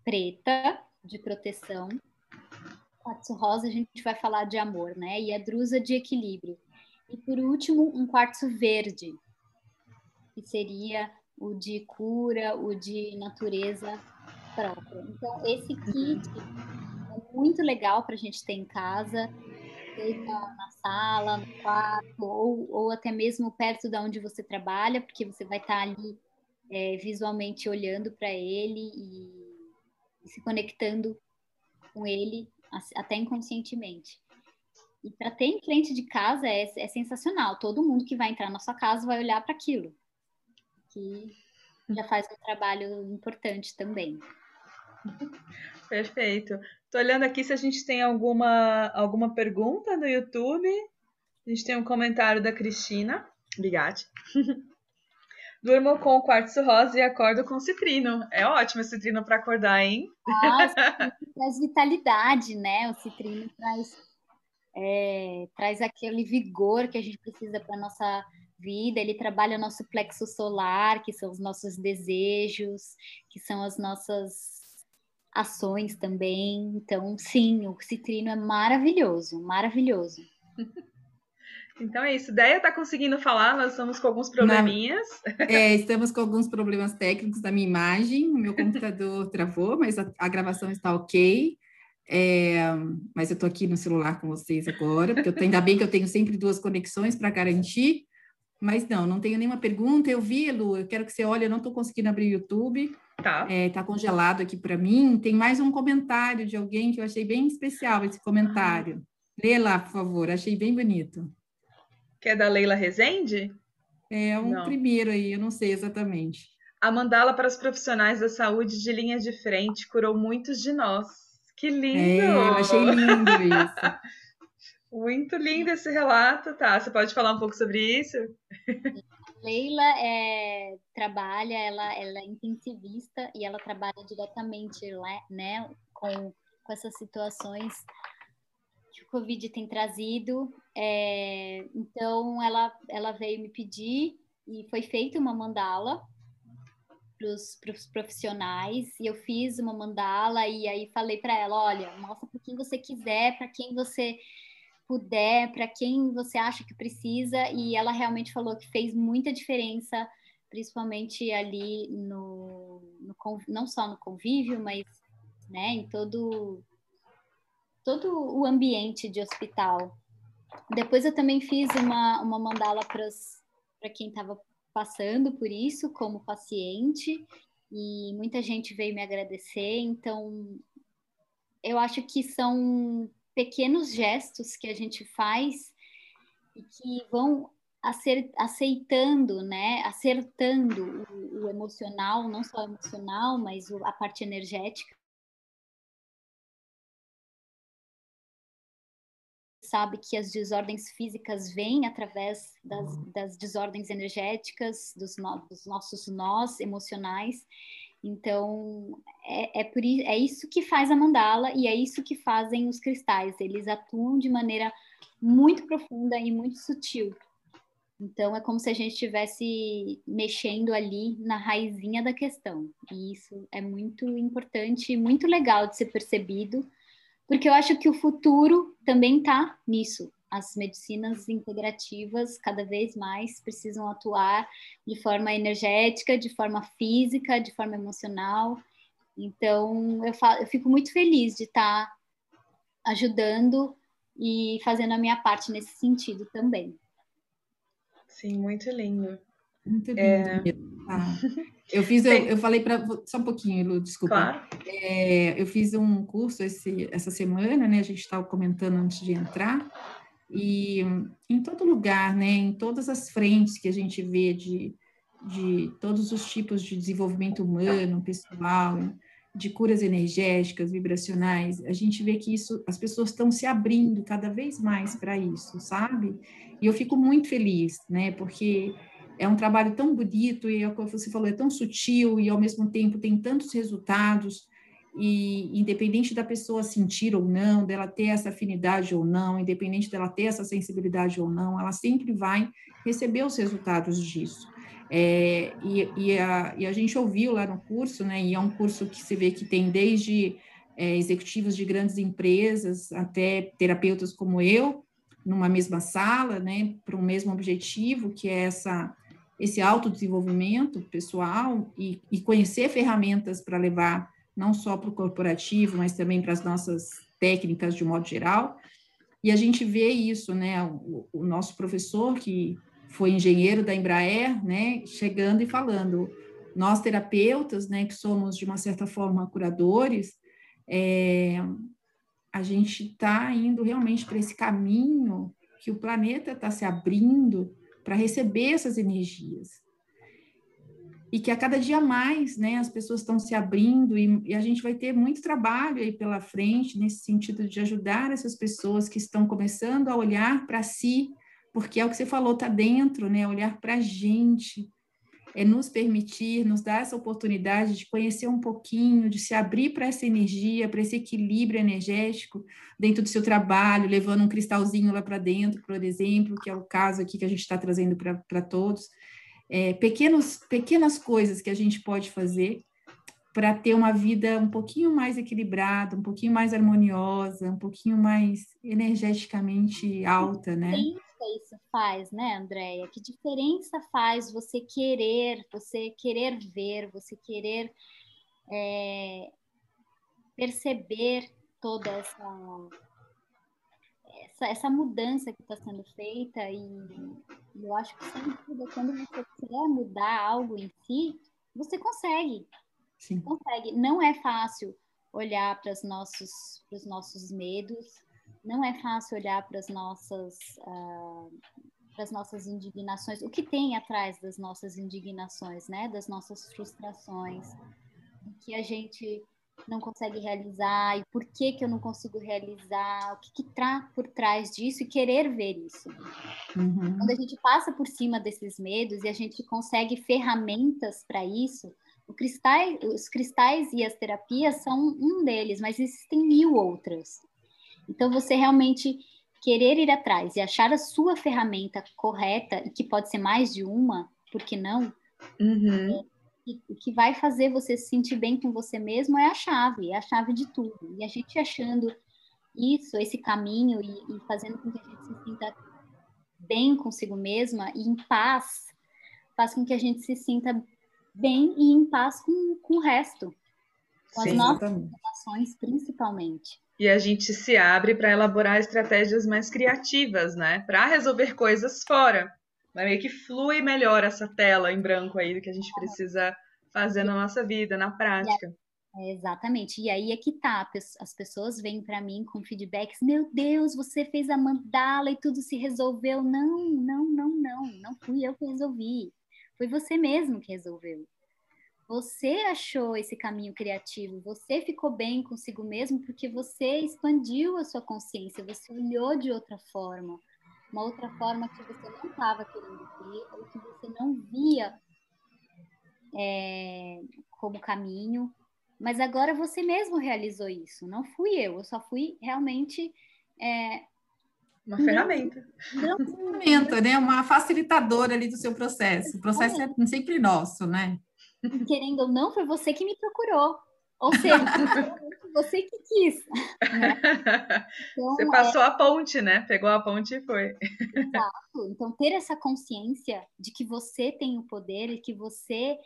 preta de proteção. Quartzo rosa a gente vai falar de amor, né? E a drusa de equilíbrio. E por último, um quartzo verde, que seria o de cura, o de natureza própria. Então, esse kit é muito legal para a gente ter em casa, seja na sala, no quarto, ou, ou até mesmo perto de onde você trabalha, porque você vai estar ali é, visualmente olhando para ele e, se conectando com ele até inconscientemente. E para ter em frente de casa é, é, sensacional. Todo mundo que vai entrar na sua casa vai olhar para aquilo, que já faz um trabalho importante também. Perfeito. Estou olhando aqui se a gente tem alguma, alguma pergunta no YouTube. A gente tem um comentário da Cristina Ligati. (laughs) Durmo com o quartzo rosa e acordo com citrino. É ótimo esse citrino para acordar, hein? Ah, (laughs) traz vitalidade, né? O citrino traz, é, traz aquele vigor que a gente precisa para nossa vida. Ele trabalha o nosso plexo solar, que são os nossos desejos, que são as nossas ações também. Então, sim, o citrino é maravilhoso, maravilhoso. (laughs) Então é isso. Deia está conseguindo falar, nós estamos com alguns probleminhas. Na... (laughs) É, estamos com alguns problemas técnicos da minha imagem. O meu computador (laughs) travou, mas a, a gravação está ok. É, mas eu estou aqui no celular com vocês agora, porque eu tô, ainda bem que eu tenho sempre duas conexões para garantir. Mas não, não tenho nenhuma pergunta. Eu vi, Lu, eu quero que você olhe, eu não estou conseguindo abrir o YouTube. Tá. É, tá congelado aqui para mim. Tem mais um comentário de alguém que eu achei bem especial esse comentário. Lê lá, por favor, achei bem bonito. Que é da Leila Rezende? É um não. primeiro aí, eu não sei exatamente. A mandala para os profissionais da saúde de linha de frente curou muitos de nós. Que lindo! É, eu achei lindo isso. (laughs) Muito lindo esse relato, tá? Você pode falar um pouco sobre isso? (laughs) Leila é, trabalha, ela, ela é intensivista e ela trabalha diretamente né, com, com essas situações que o Covid tem trazido é, então ela, ela veio me pedir e foi feita uma mandala para os profissionais e eu fiz uma mandala e aí falei para ela, olha, mostra para quem você quiser, para quem você puder, para quem você acha que precisa. E ela realmente falou que fez muita diferença, principalmente ali no, no não só no convívio, mas né, em todo todo o ambiente de hospital. Depois eu também fiz uma, uma mandala para quem estava passando por isso como paciente e muita gente veio me agradecer. Então, eu acho que são pequenos gestos que a gente faz e que vão aceitando, né, acertando o, o, emocional, não só emocional, mas a parte energética. Sabe que as desordens físicas vêm através das, das desordens energéticas, dos, no, dos nossos nós emocionais. Então, é, é, por, é isso que faz a mandala e é isso que fazem os cristais. Eles atuam de maneira muito profunda e muito sutil. Então, é como se a gente estivesse mexendo ali na raizinha da questão. E isso é muito importante e muito legal de ser percebido, porque eu acho que o futuro também está nisso. As medicinas integrativas cada vez mais precisam atuar de forma energética, de forma física, de forma emocional. Então, eu, eu fico muito feliz de estar tá ajudando e fazendo a minha parte nesse sentido também. Sim, muito lindo. Muito lindo. É... (laughs) Ah, eu fiz, eu, eu falei para só um pouquinho, Lu, desculpa. Claro. É, eu fiz um curso esse, essa semana, né? A gente estava comentando antes de entrar e em todo lugar, né? Em todas as frentes que a gente vê de, de todos os tipos de desenvolvimento humano, pessoal, de curas energéticas, vibracionais, a gente vê que isso, as pessoas estão se abrindo cada vez mais para isso, sabe? E eu fico muito feliz, né? Porque é um trabalho tão bonito e, como você falou, é tão sutil e, ao mesmo tempo, tem tantos resultados. E, independente da pessoa sentir ou não, dela ter essa afinidade ou não, independente dela ter essa sensibilidade ou não, ela sempre vai receber os resultados disso. É, e, e, a, e, a, gente ouviu lá no curso, né, e é um curso que se vê que tem desde é, executivos de grandes empresas até terapeutas como eu, numa mesma sala, né, para um mesmo objetivo, que é essa, esse autodesenvolvimento pessoal e, e conhecer ferramentas para levar não só para o corporativo, mas também para as nossas técnicas de modo geral. E a gente vê isso, né, o, o nosso professor que foi engenheiro da Embraer, né, chegando e falando, nós terapeutas, né, que somos de uma certa forma curadores, é, a gente está indo realmente para esse caminho que o planeta está se abrindo para receber essas energias. E que a cada dia mais, né, as pessoas estão se abrindo e, e, a gente vai ter muito trabalho aí pela frente nesse sentido de ajudar essas pessoas que estão começando a olhar para si, porque é o que você falou, está dentro, né? Olhar para a gente, é nos permitir, nos dar essa oportunidade de conhecer um pouquinho, de se abrir para essa energia, para esse equilíbrio energético dentro do seu trabalho, levando um cristalzinho lá para dentro, por exemplo, que é o caso aqui que a gente está trazendo para todos. É, pequenos, pequenas coisas que a gente pode fazer para ter uma vida um pouquinho mais equilibrada, um pouquinho mais harmoniosa, um pouquinho mais energeticamente alta, né? Sim isso faz, né, Andréia? Que diferença faz você querer, você querer ver, você querer é, perceber toda essa, essa, essa mudança que está sendo feita e, eu acho que sem dúvida, quando você quer mudar algo em si, você consegue. Sim. Consegue. Não é fácil olhar para os nossos, nossos medos, não é fácil olhar para as nossas uh, para as nossas indignações, o que tem atrás das nossas indignações, né, das nossas frustrações, o que a gente não consegue realizar e por que que eu não consigo realizar, o que que está por trás disso e querer ver isso. Uhum. Quando a gente passa por cima desses medos e a gente consegue ferramentas para isso, cristais, os cristais e as terapias são um deles, mas existem mil outras. Então, você realmente querer ir atrás e achar a sua ferramenta correta, e que pode ser mais de uma, por que não? Uhum. É, o que vai fazer você se sentir bem com você mesmo é a chave, é a chave de tudo. E a gente achando isso, esse caminho, e, e fazendo com que a gente se sinta bem consigo mesma e em paz, faz com que a gente se sinta bem e em paz com, com o resto, com Sim, as nossas relações principalmente e a gente se abre para elaborar estratégias mais criativas, né? Para resolver coisas fora. Mas meio que flui melhor essa tela em branco aí do que a gente precisa fazer na nossa vida, na prática. É, exatamente. E aí é que tá. As pessoas vêm para mim com feedbacks: Meu Deus, você fez a mandala e tudo se resolveu. Não, não, não, não. Não fui eu que resolvi. Foi você mesmo que resolveu. Você achou esse caminho criativo, você ficou bem consigo mesmo porque você expandiu a sua consciência, você olhou de outra forma, uma outra forma que você não estava querendo ver ou que você não via é, como caminho, mas agora você mesmo realizou isso, não fui eu, eu só fui realmente é, uma ferramenta. Uma ferramenta, né? Uma facilitadora ali do seu processo. O processo é sempre nosso, né? Querendo ou não, foi você que me procurou. Ou seja, você que quis. Né? (laughs) Então, você passou é... a ponte, né? Pegou a ponte e foi. Exato. Então, ter essa consciência de que você tem o poder e que você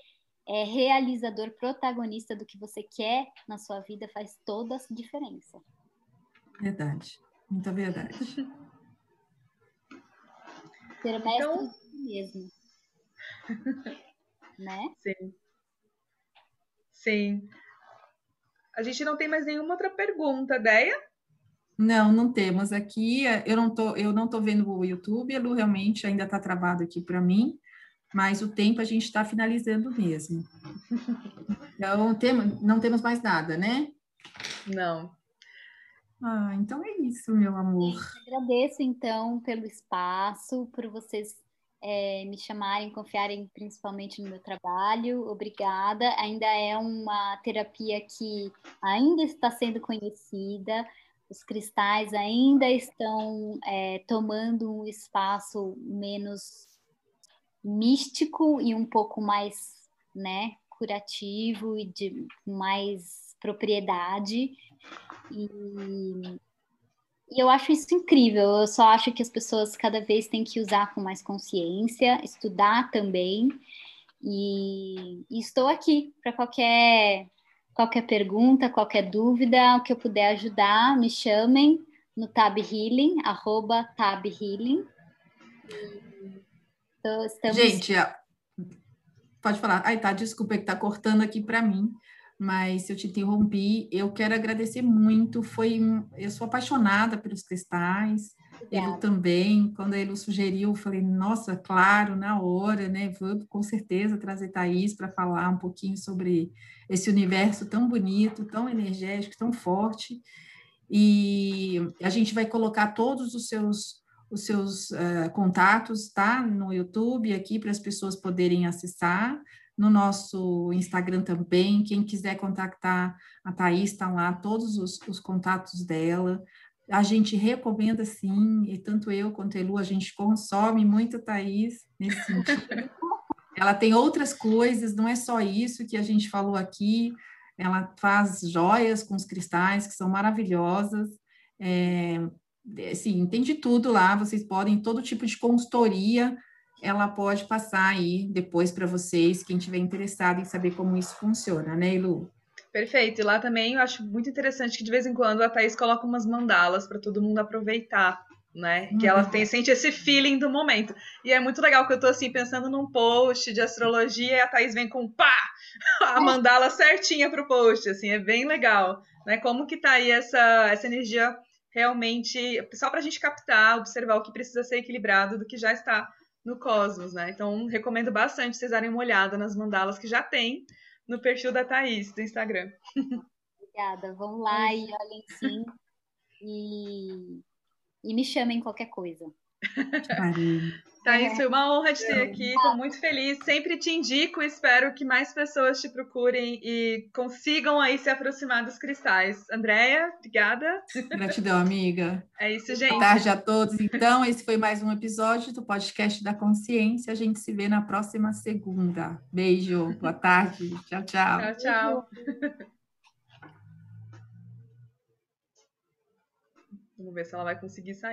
é realizador, protagonista do que você quer na sua vida faz toda a diferença. Verdade. Muita verdade. Ser mestre então... mesmo. (laughs) né? Sim. Sim. A gente não tem mais nenhuma outra pergunta, Deia? Não, não temos aqui. Eu não tô, eu não tô vendo o YouTube. A Lu realmente ainda está travado aqui para mim, mas o tempo a gente está finalizando mesmo. (laughs) Então, tem, não temos mais nada, né? Não. Ah, então é isso, meu amor. agradeço, então, pelo espaço, por vocês é, me chamarem, confiarem principalmente no meu trabalho. Obrigada. Ainda é uma terapia que ainda está sendo conhecida. Os cristais ainda estão é, tomando um espaço menos místico e um pouco mais, né, curativo e de mais propriedade. E e eu acho isso incrível. Eu só acho que as pessoas cada vez têm que usar com mais consciência, estudar também. E, e estou aqui para qualquer qualquer pergunta, qualquer dúvida, o que eu puder ajudar, me chamem no Tab Healing, arroba Tab Healing. Então, estamos... Gente, pode falar. Ai, tá, desculpa que tá cortando aqui para mim mas se eu te interrompi, eu quero agradecer muito. Foi, eu sou apaixonada pelos cristais. Ele também, quando ele sugeriu, eu falei, nossa, claro, na hora, né? Vou com certeza trazer Thaís para falar um pouquinho sobre esse universo tão bonito, tão energético, tão forte. E a gente vai colocar todos os seus os seus uh, contatos, tá? No YouTube aqui para as pessoas poderem acessar no nosso Instagram também. Quem quiser contactar a Thaís, está lá todos os, os, contatos dela. A gente recomenda sim, e tanto eu quanto a Elu, a gente consome muito a Thaís nesse sentido. (laughs) Ela tem outras coisas, não é só isso que a gente falou aqui. Ela faz joias com os cristais que são maravilhosas. É, assim, tem de tudo lá. Vocês podem todo tipo de consultoria ela pode passar aí depois para vocês, quem tiver interessado em saber como isso funciona, né, Lu? Perfeito. E lá também eu acho muito interessante que de vez em quando a Thaís coloca umas mandalas para todo mundo aproveitar, né? Uhum. Que ela tem, sente esse feeling do momento. E é muito legal que eu tô assim pensando num post de astrologia e a Thaís vem com pá! (laughs) A mandala certinha pro post, assim, é bem legal, né? Como que tá aí essa essa energia realmente, só para a gente captar, observar o que precisa ser equilibrado do que já está no Cosmos, né? Então, recomendo bastante vocês darem uma olhada nas mandalas que já tem no perfil da Thaís, do Instagram. Obrigada. Vão lá e olhem sim. E, e me chamem qualquer coisa. Thaís, foi uma honra te ter aqui, estou muito feliz. Sempre te indico, espero que mais pessoas te procurem e consigam aí se aproximar dos cristais. Andréia, obrigada. Gratidão, amiga. É isso, gente. Boa tarde a todos. Então, esse foi mais um episódio do podcast da Consciência. A gente se vê na próxima segunda. Beijo, boa tarde. Tchau, tchau. Tchau, tchau. Vamos ver se ela vai conseguir sair.